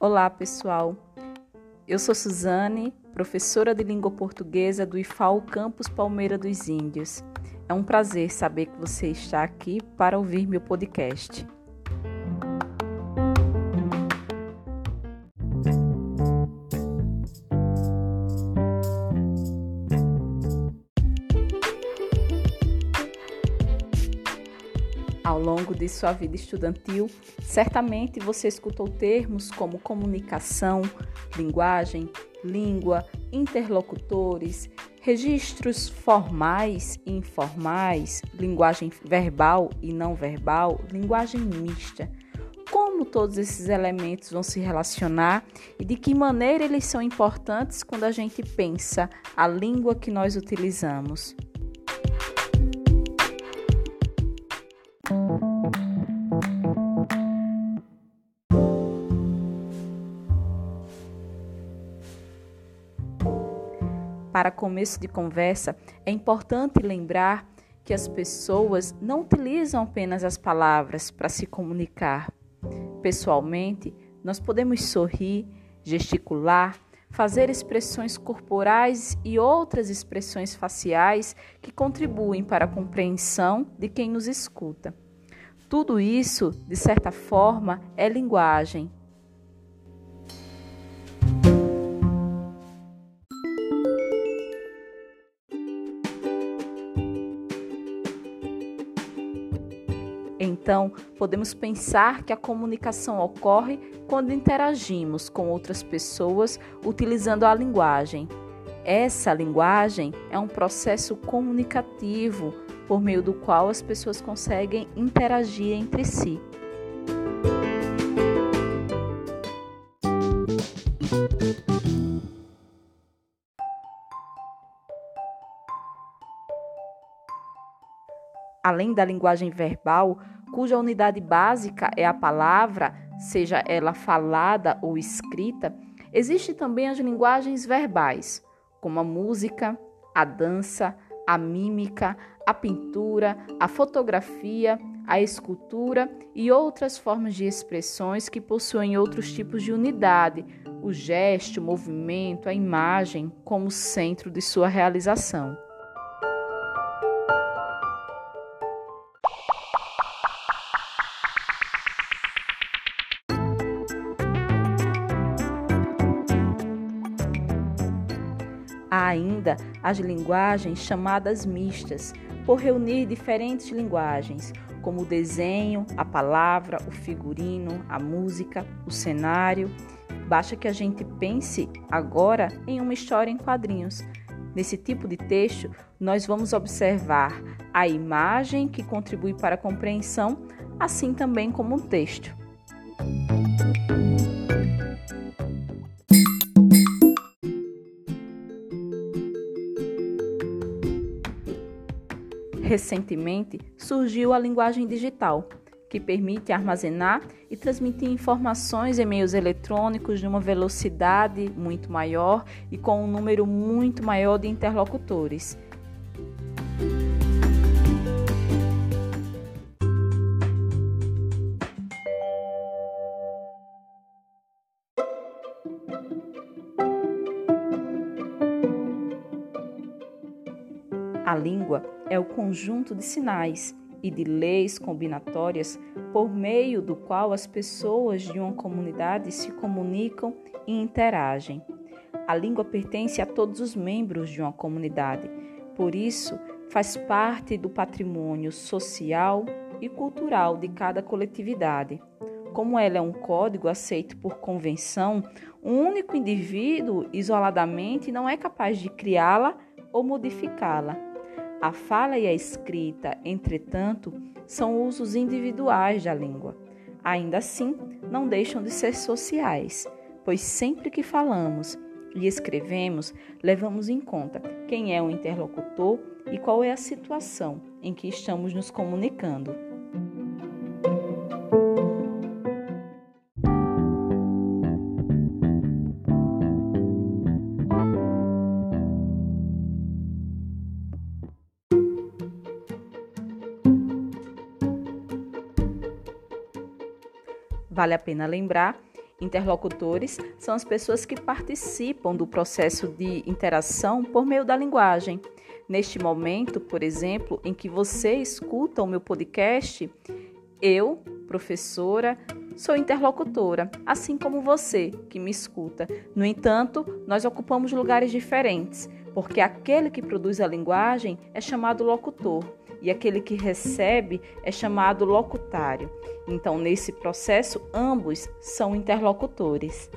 Olá, pessoal. Eu sou Suzane, professora de língua portuguesa do IFAO Campus Palmeira dos Índios. É um prazer saber que você está aqui para ouvir meu podcast. Ao longo de sua vida estudantil, certamente você escutou termos como comunicação, linguagem, língua, interlocutores, registros formais e informais, linguagem verbal e não verbal, linguagem mista. Como todos esses elementos vão se relacionar e de que maneira eles são importantes quando a gente pensa a língua que nós utilizamos? Para começo de conversa, é importante lembrar que as pessoas não utilizam apenas as palavras para se comunicar. Pessoalmente, nós podemos sorrir, gesticular, fazer expressões corporais e outras expressões faciais que contribuem para a compreensão de quem nos escuta. Tudo isso, de certa forma, é linguagem Então, podemos pensar que a comunicação ocorre quando interagimos com outras pessoas utilizando a linguagem. Essa linguagem é um processo comunicativo por meio do qual as pessoas conseguem interagir entre si. além da linguagem verbal, cuja unidade básica é a palavra, seja ela falada ou escrita, existem também as linguagens verbais, como a música, a dança, a mímica, a pintura, a fotografia, a escultura e outras formas de expressões que possuem outros tipos de unidade, o gesto, o movimento, a imagem como centro de sua realização. Ainda as linguagens chamadas mistas, por reunir diferentes linguagens, como o desenho, a palavra, o figurino, a música, o cenário. Basta que a gente pense agora em uma história em quadrinhos. Nesse tipo de texto, nós vamos observar a imagem que contribui para a compreensão, assim também como um texto. Recentemente surgiu a linguagem digital, que permite armazenar e transmitir informações em meios eletrônicos de uma velocidade muito maior e com um número muito maior de interlocutores. Conjunto de sinais e de leis combinatórias por meio do qual as pessoas de uma comunidade se comunicam e interagem. A língua pertence a todos os membros de uma comunidade, por isso, faz parte do patrimônio social e cultural de cada coletividade. Como ela é um código aceito por convenção, um único indivíduo isoladamente não é capaz de criá-la ou modificá-la. A fala e a escrita, entretanto, são usos individuais da língua. Ainda assim, não deixam de ser sociais, pois sempre que falamos e escrevemos, levamos em conta quem é o interlocutor e qual é a situação em que estamos nos comunicando. Vale a pena lembrar Interlocutores são as pessoas que participam do processo de interação por meio da linguagem. Neste momento, por exemplo, em que você escuta o meu podcast, eu, professora, sou interlocutora, assim como você que me escuta. No entanto, nós ocupamos lugares diferentes, porque aquele que produz a linguagem é chamado locutor e aquele que recebe é chamado locutário. Então, nesse processo, ambos são interlocutores.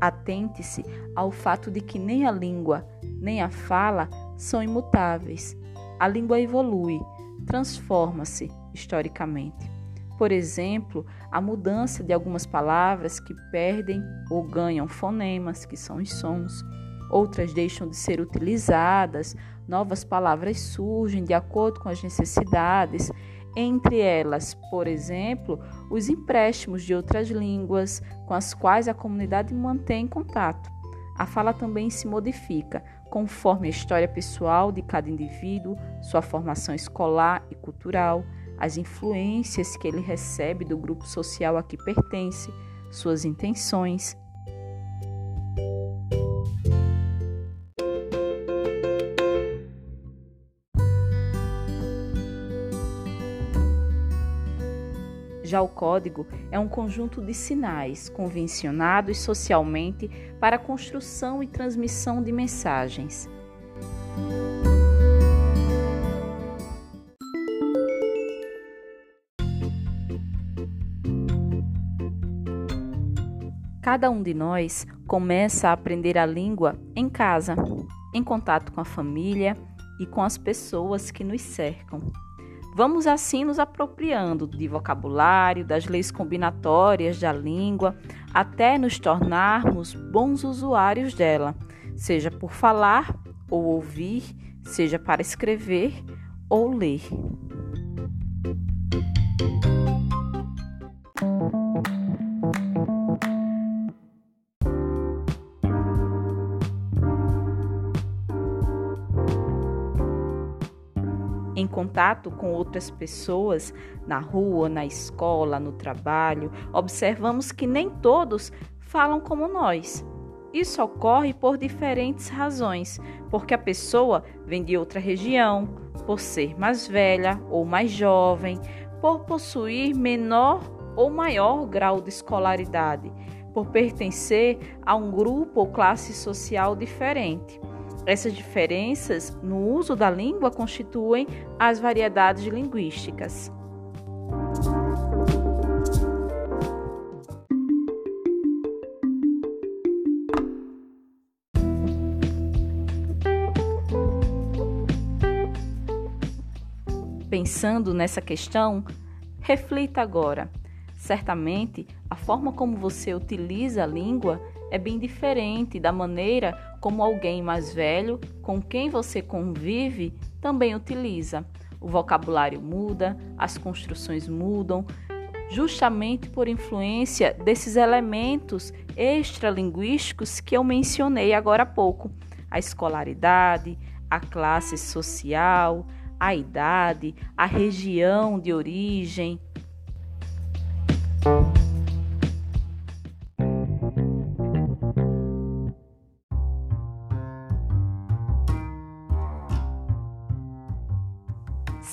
Atente-se ao fato de que nem a língua nem a fala são imutáveis. A língua evolui, transforma-se historicamente. Por exemplo, a mudança de algumas palavras que perdem ou ganham fonemas, que são os sons. Outras deixam de ser utilizadas, novas palavras surgem de acordo com as necessidades, entre elas, por exemplo, os empréstimos de outras línguas com as quais a comunidade mantém contato. A fala também se modifica conforme a história pessoal de cada indivíduo, sua formação escolar e cultural as influências que ele recebe do grupo social a que pertence, suas intenções. Já o código é um conjunto de sinais convencionados socialmente para a construção e transmissão de mensagens. Cada um de nós começa a aprender a língua em casa, em contato com a família e com as pessoas que nos cercam. Vamos assim nos apropriando de vocabulário, das leis combinatórias da língua, até nos tornarmos bons usuários dela, seja por falar ou ouvir, seja para escrever ou ler. Contato com outras pessoas, na rua, na escola, no trabalho, observamos que nem todos falam como nós. Isso ocorre por diferentes razões, porque a pessoa vem de outra região, por ser mais velha ou mais jovem, por possuir menor ou maior grau de escolaridade, por pertencer a um grupo ou classe social diferente. Essas diferenças no uso da língua constituem as variedades linguísticas. Pensando nessa questão, reflita agora. Certamente, a forma como você utiliza a língua é bem diferente da maneira como alguém mais velho com quem você convive também utiliza. O vocabulário muda, as construções mudam, justamente por influência desses elementos extralinguísticos que eu mencionei agora há pouco: a escolaridade, a classe social, a idade, a região de origem.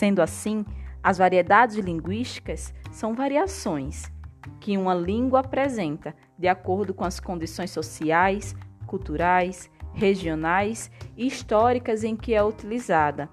Sendo assim, as variedades linguísticas são variações que uma língua apresenta de acordo com as condições sociais, culturais, regionais e históricas em que é utilizada,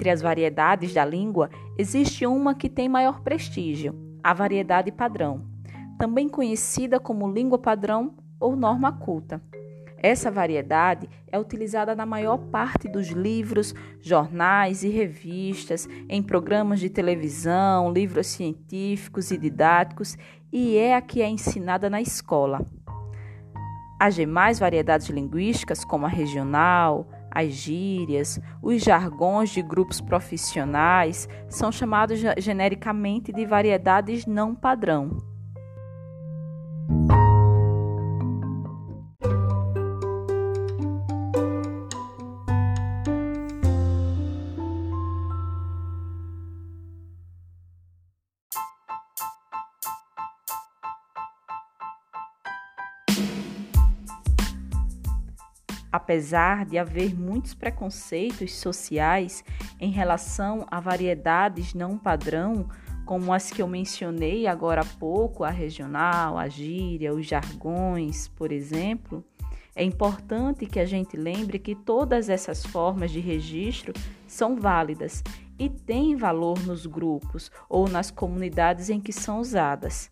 Entre as variedades da língua, existe uma que tem maior prestígio, a variedade padrão, também conhecida como língua padrão ou norma culta. Essa variedade é utilizada na maior parte dos livros, jornais e revistas, em programas de televisão, livros científicos e didáticos, e é a que é ensinada na escola. As demais variedades linguísticas, como a regional, as gírias, os jargões de grupos profissionais, são chamados genericamente de variedades não padrão. Apesar de haver muitos preconceitos sociais em relação a variedades não padrão, como as que eu mencionei agora há pouco, a regional, a gíria, os jargões, por exemplo, é importante que a gente lembre que todas essas formas de registro são válidas e têm valor nos grupos ou nas comunidades em que são usadas.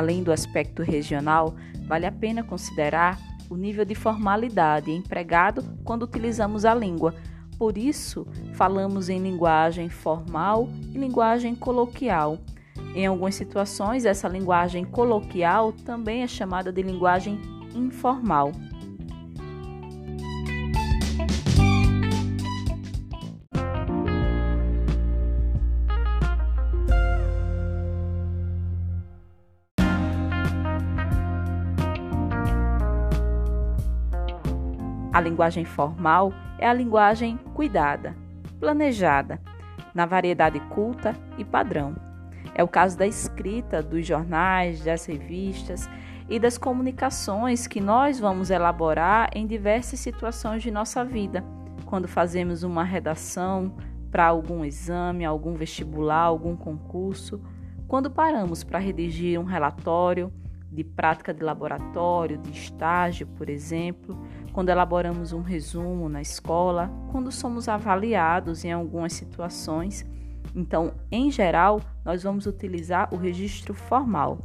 Além do aspecto regional, vale a pena considerar o nível de formalidade empregado quando utilizamos a língua. Por isso, falamos em linguagem formal e linguagem coloquial. Em algumas situações, essa linguagem coloquial também é chamada de linguagem informal. A linguagem formal é a linguagem cuidada, planejada, na variedade culta e padrão. É o caso da escrita dos jornais, das revistas e das comunicações que nós vamos elaborar em diversas situações de nossa vida, quando fazemos uma redação para algum exame, algum vestibular, algum concurso, quando paramos para redigir um relatório de prática de laboratório, de estágio, por exemplo, quando elaboramos um resumo na escola, quando somos avaliados em algumas situações. Então, em geral, nós vamos utilizar o registro formal.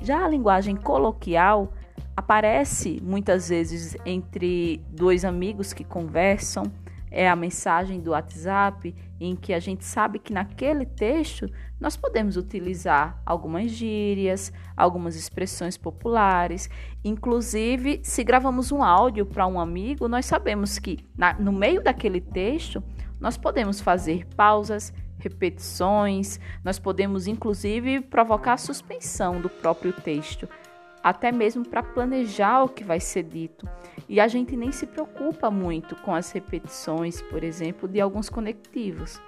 Já a linguagem coloquial aparece muitas vezes entre dois amigos que conversam, é a mensagem do WhatsApp em que a gente sabe que naquele texto nós podemos utilizar algumas gírias, algumas expressões populares. Inclusive, se gravamos um áudio para um amigo, nós sabemos que na, no meio daquele texto nós podemos fazer pausas, repetições, nós podemos inclusive provocar a suspensão do próprio texto até mesmo para planejar o que vai ser dito. E a gente nem se preocupa muito com as repetições, por exemplo, de alguns conectivos.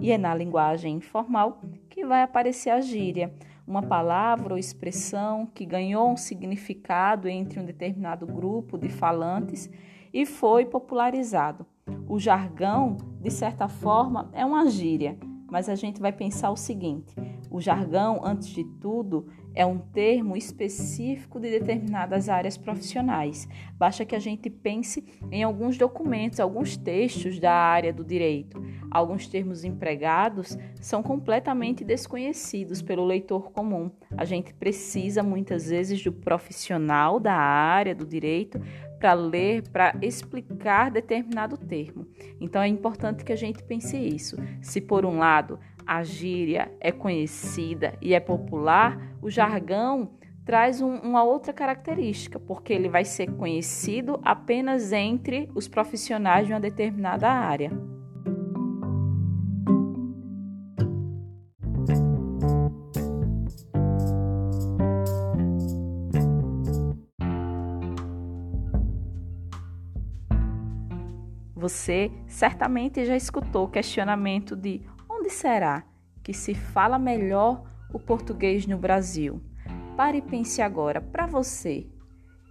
E é na linguagem informal que vai aparecer a gíria uma palavra ou expressão que ganhou um significado entre um determinado grupo de falantes e foi popularizado. O jargão, de certa forma, é uma gíria, mas a gente vai pensar o seguinte: o jargão, antes de tudo, é um termo específico de determinadas áreas profissionais. Basta que a gente pense em alguns documentos, alguns textos da área do direito. Alguns termos empregados são completamente desconhecidos pelo leitor comum. A gente precisa muitas vezes do profissional da área do direito para ler, para explicar determinado termo. Então é importante que a gente pense isso. Se por um lado a gíria é conhecida e é popular, o jargão traz um, uma outra característica, porque ele vai ser conhecido apenas entre os profissionais de uma determinada área. Você certamente já escutou o questionamento de onde será que se fala melhor o português no Brasil? Pare e pense agora, para você,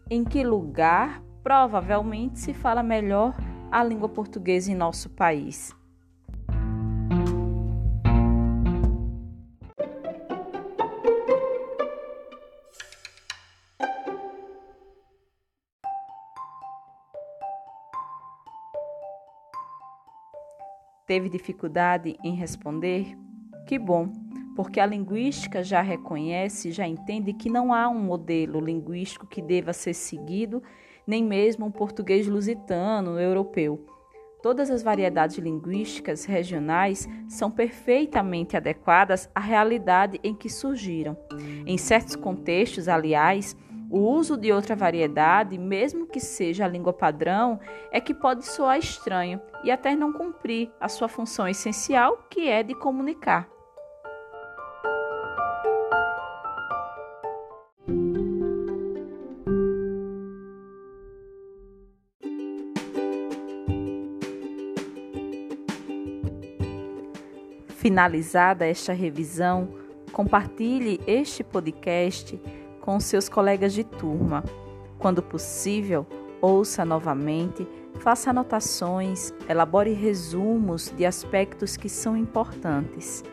em que lugar provavelmente se fala melhor a língua portuguesa em nosso país? Teve dificuldade em responder? Que bom, porque a linguística já reconhece, já entende que não há um modelo linguístico que deva ser seguido, nem mesmo um português lusitano, europeu. Todas as variedades linguísticas regionais são perfeitamente adequadas à realidade em que surgiram. Em certos contextos, aliás, o uso de outra variedade, mesmo que seja a língua padrão, é que pode soar estranho e até não cumprir a sua função essencial, que é de comunicar. Finalizada esta revisão, compartilhe este podcast com seus colegas de turma. Quando possível, ouça novamente, faça anotações, elabore resumos de aspectos que são importantes.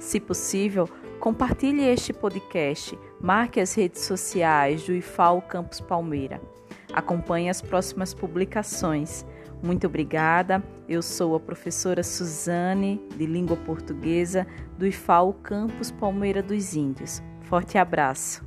Se possível, compartilhe este podcast, marque as redes sociais do IFAO Campus Palmeira. Acompanhe as próximas publicações. Muito obrigada. Eu sou a professora Suzane, de língua portuguesa, do IFAO Campus Palmeira dos Índios. Forte abraço.